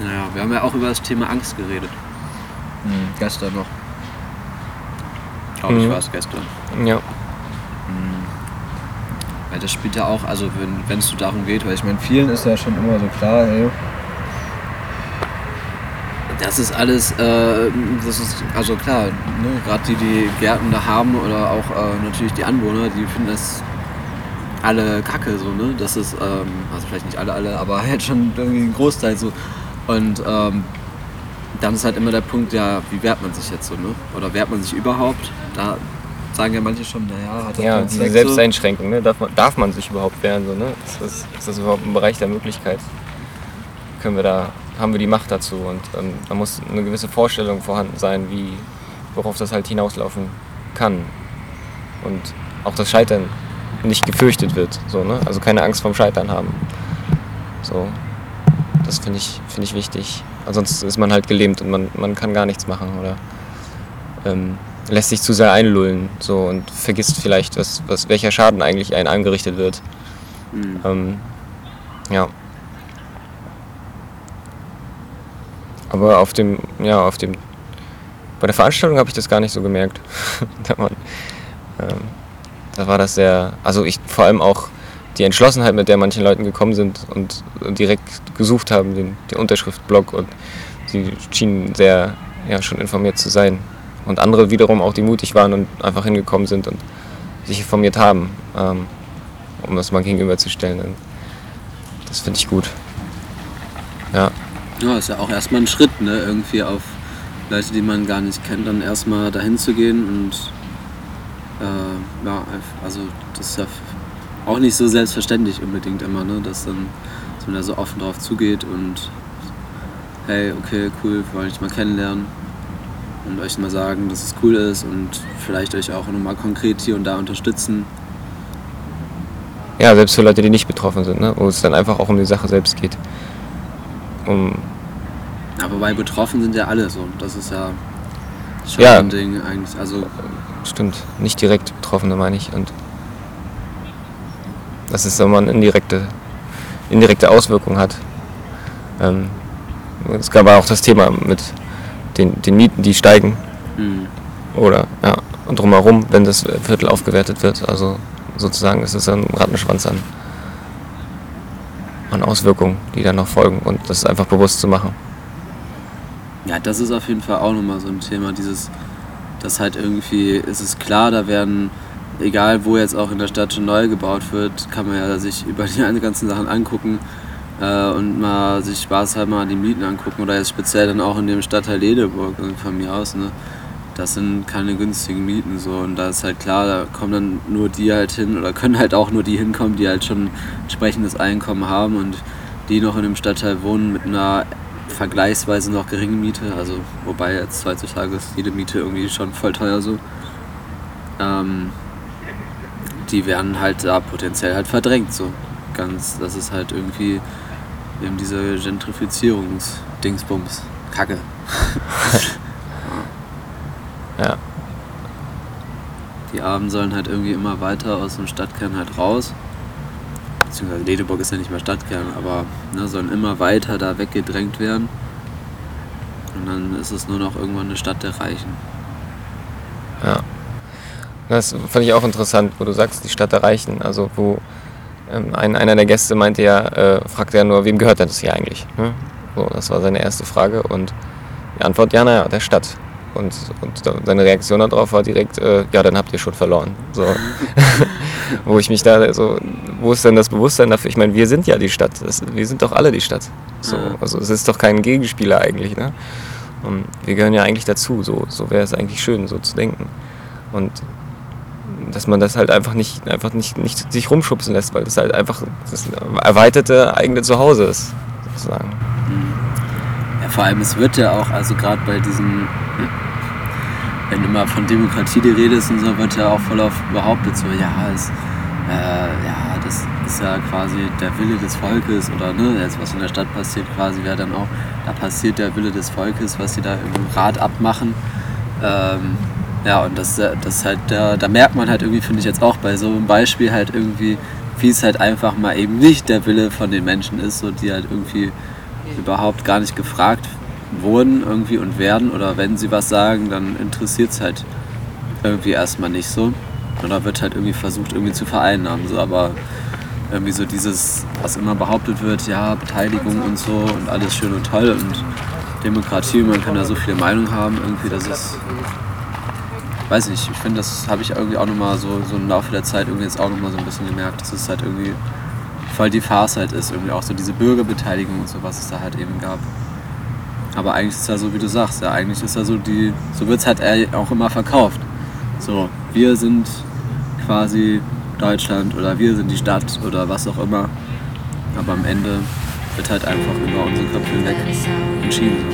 Naja, wir haben ja auch über das Thema Angst geredet. Mhm. Gestern noch. Glaube ich, Mhm. war es gestern. Ja. Weil das spielt ja auch, also wenn es so darum geht, weil ich meine, vielen ist ja schon immer so klar, hey, Das ist alles, äh, das ist, also klar, ne, gerade die, die Gärten da haben oder auch äh, natürlich die Anwohner, die finden das alle kacke, so, ne? Das ist, ähm, also vielleicht nicht alle, alle, aber halt schon irgendwie ein Großteil so. Und ähm, dann ist halt immer der Punkt, ja, wie wehrt man sich jetzt so, ne? Oder wehrt man sich überhaupt? Da sagen ja manche schon, naja, hat doch Ja, diese Selbsteinschränkung, ne? darf, man, darf man sich überhaupt wehren? So, ne? ist, das, ist das überhaupt ein Bereich der Möglichkeit? Können wir da, haben wir die Macht dazu? Und ähm, da muss eine gewisse Vorstellung vorhanden sein, wie, worauf das halt hinauslaufen kann. Und auch das Scheitern nicht gefürchtet wird. So, ne? Also keine Angst vorm Scheitern haben. So, das finde ich, find ich wichtig. Ansonsten ist man halt gelähmt und man, man kann gar nichts machen oder ähm, lässt sich zu sehr einlullen so, und vergisst vielleicht, was, was, welcher Schaden eigentlich einem angerichtet wird. Mhm. Ähm, ja. Aber auf dem, ja, auf dem, bei der Veranstaltung habe ich das gar nicht so gemerkt. da, man, ähm, da war das sehr, also ich vor allem auch die Entschlossenheit, mit der manchen Leuten gekommen sind und, und direkt gesucht haben, den, den Unterschriftblock und sie schienen sehr, ja, schon informiert zu sein. Und andere wiederum auch, die mutig waren und einfach hingekommen sind und sich informiert haben, ähm, um das mal gegenüberzustellen. Und das finde ich gut. Ja. Ja, ist ja auch erstmal ein Schritt, ne? Irgendwie auf Leute, die man gar nicht kennt, dann erstmal dahin zu gehen und äh, ja, also das ist ja auch nicht so selbstverständlich unbedingt immer, ne? Dass dann dass man da so offen drauf zugeht und hey, okay, cool, wir wollen euch mal kennenlernen und euch mal sagen, dass es cool ist und vielleicht euch auch nochmal konkret hier und da unterstützen. ja, selbst für Leute, die nicht betroffen sind, ne? wo es dann einfach auch um die Sache selbst geht. Um, Aber bei betroffen sind ja alle so. Das ist ja schon Ja. ein Ding eigentlich. Also stimmt, nicht direkt Betroffene meine ich. Und dass es immer eine indirekte, indirekte Auswirkung hat. Ähm, es gab auch das Thema mit den, den Mieten, die steigen. hm. Oder ja, und drumherum, wenn das Viertel aufgewertet wird. Also sozusagen ist es ein Rattenschwanz an, an Auswirkungen, die dann noch folgen. Und das einfach bewusst zu machen. Ja, das ist auf jeden Fall auch nochmal so ein Thema, dieses, dass halt irgendwie, ist es klar, da werden, egal wo jetzt auch in der Stadt schon neu gebaut wird, kann man ja sich über die ganzen Sachen angucken äh, und mal sich spaßhalber mal die Mieten angucken oder jetzt speziell dann auch in dem Stadtteil Ledeburg von mir aus, ne. Das sind keine günstigen Mieten so und da ist halt klar, da kommen dann nur die halt hin oder können halt auch nur die hinkommen, die halt schon entsprechendes Einkommen haben und die noch in dem Stadtteil wohnen mit einer vergleichsweise noch geringe Miete, also wobei jetzt heutzutage ist jede Miete irgendwie schon voll teuer so. Ähm, die werden halt da potenziell halt verdrängt so. Ganz, das ist halt irgendwie eben diese Gentrifizierungsdingsbums. Kacke. Ja. Die Armen sollen halt irgendwie immer weiter aus dem Stadtkern halt raus. Beziehungsweise Ledeburg ist ja nicht mehr Stadtkern, aber ne, sollen immer weiter da weggedrängt werden. Und dann ist es nur noch irgendwann eine Stadt der Reichen. Das fand ich auch interessant, wo du sagst, die Stadt der Reichen. Also wo ähm, ein, einer der Gäste meinte ja, äh, fragte ja nur, wem gehört denn das hier eigentlich? Ne? So, das war seine erste Frage und die Antwort, ja, naja, der Stadt. Und, und seine Reaktion darauf war direkt, äh, ja, dann habt ihr schon verloren. So. wo ich mich da so, wo ist denn das Bewusstsein dafür? Ich meine, wir sind ja die Stadt. Das, wir sind doch alle die Stadt. So, Ja. also es ist doch kein Gegenspieler eigentlich. Ne? Und wir gehören ja eigentlich dazu. So, so wäre es eigentlich schön, so zu denken. Und dass man das halt einfach nicht, einfach nicht, nicht sich rumschubsen lässt, weil das halt einfach das erweiterte eigene Zuhause ist, sozusagen. Ja, vor allem, es wird ja auch, also gerade bei diesen, wenn mal von Demokratie die Rede ist und so, wird ja auch voll auf behauptet, so, ja, es, äh, ja, das ist ja quasi der Wille des Volkes oder ne, jetzt was in der Stadt passiert, quasi wäre dann auch, da passiert der Wille des Volkes, was sie da im Rat abmachen. Ähm, ja, und das, äh, das halt, da, da merkt man halt irgendwie, finde ich jetzt auch bei so einem Beispiel halt irgendwie, wie es halt einfach mal eben nicht der Wille von den Menschen ist, so die halt irgendwie überhaupt gar nicht gefragt wurden irgendwie und werden oder wenn sie was sagen, dann interessiert es halt irgendwie erstmal nicht so. Oder wird halt irgendwie versucht, irgendwie zu vereinnahmen. So, aber irgendwie so dieses, was immer behauptet wird, ja, Beteiligung und so und alles schön und toll und Demokratie, man kann da so viele Meinungen haben, irgendwie, das ist, weiß nicht, ich finde, das habe ich irgendwie auch nochmal so, so im Laufe der Zeit irgendwie jetzt auch nochmal so ein bisschen gemerkt, dass es halt irgendwie voll die Farce halt ist, irgendwie auch so diese Bürgerbeteiligung und so, was es da halt eben gab. Aber eigentlich ist ja so, wie du sagst, ja, eigentlich ist ja so die, so wird es halt auch immer verkauft. So, wir sind quasi Deutschland oder wir sind die Stadt oder was auch immer. Aber am Ende wird halt einfach über unsere Köpfe hinweg entschieden.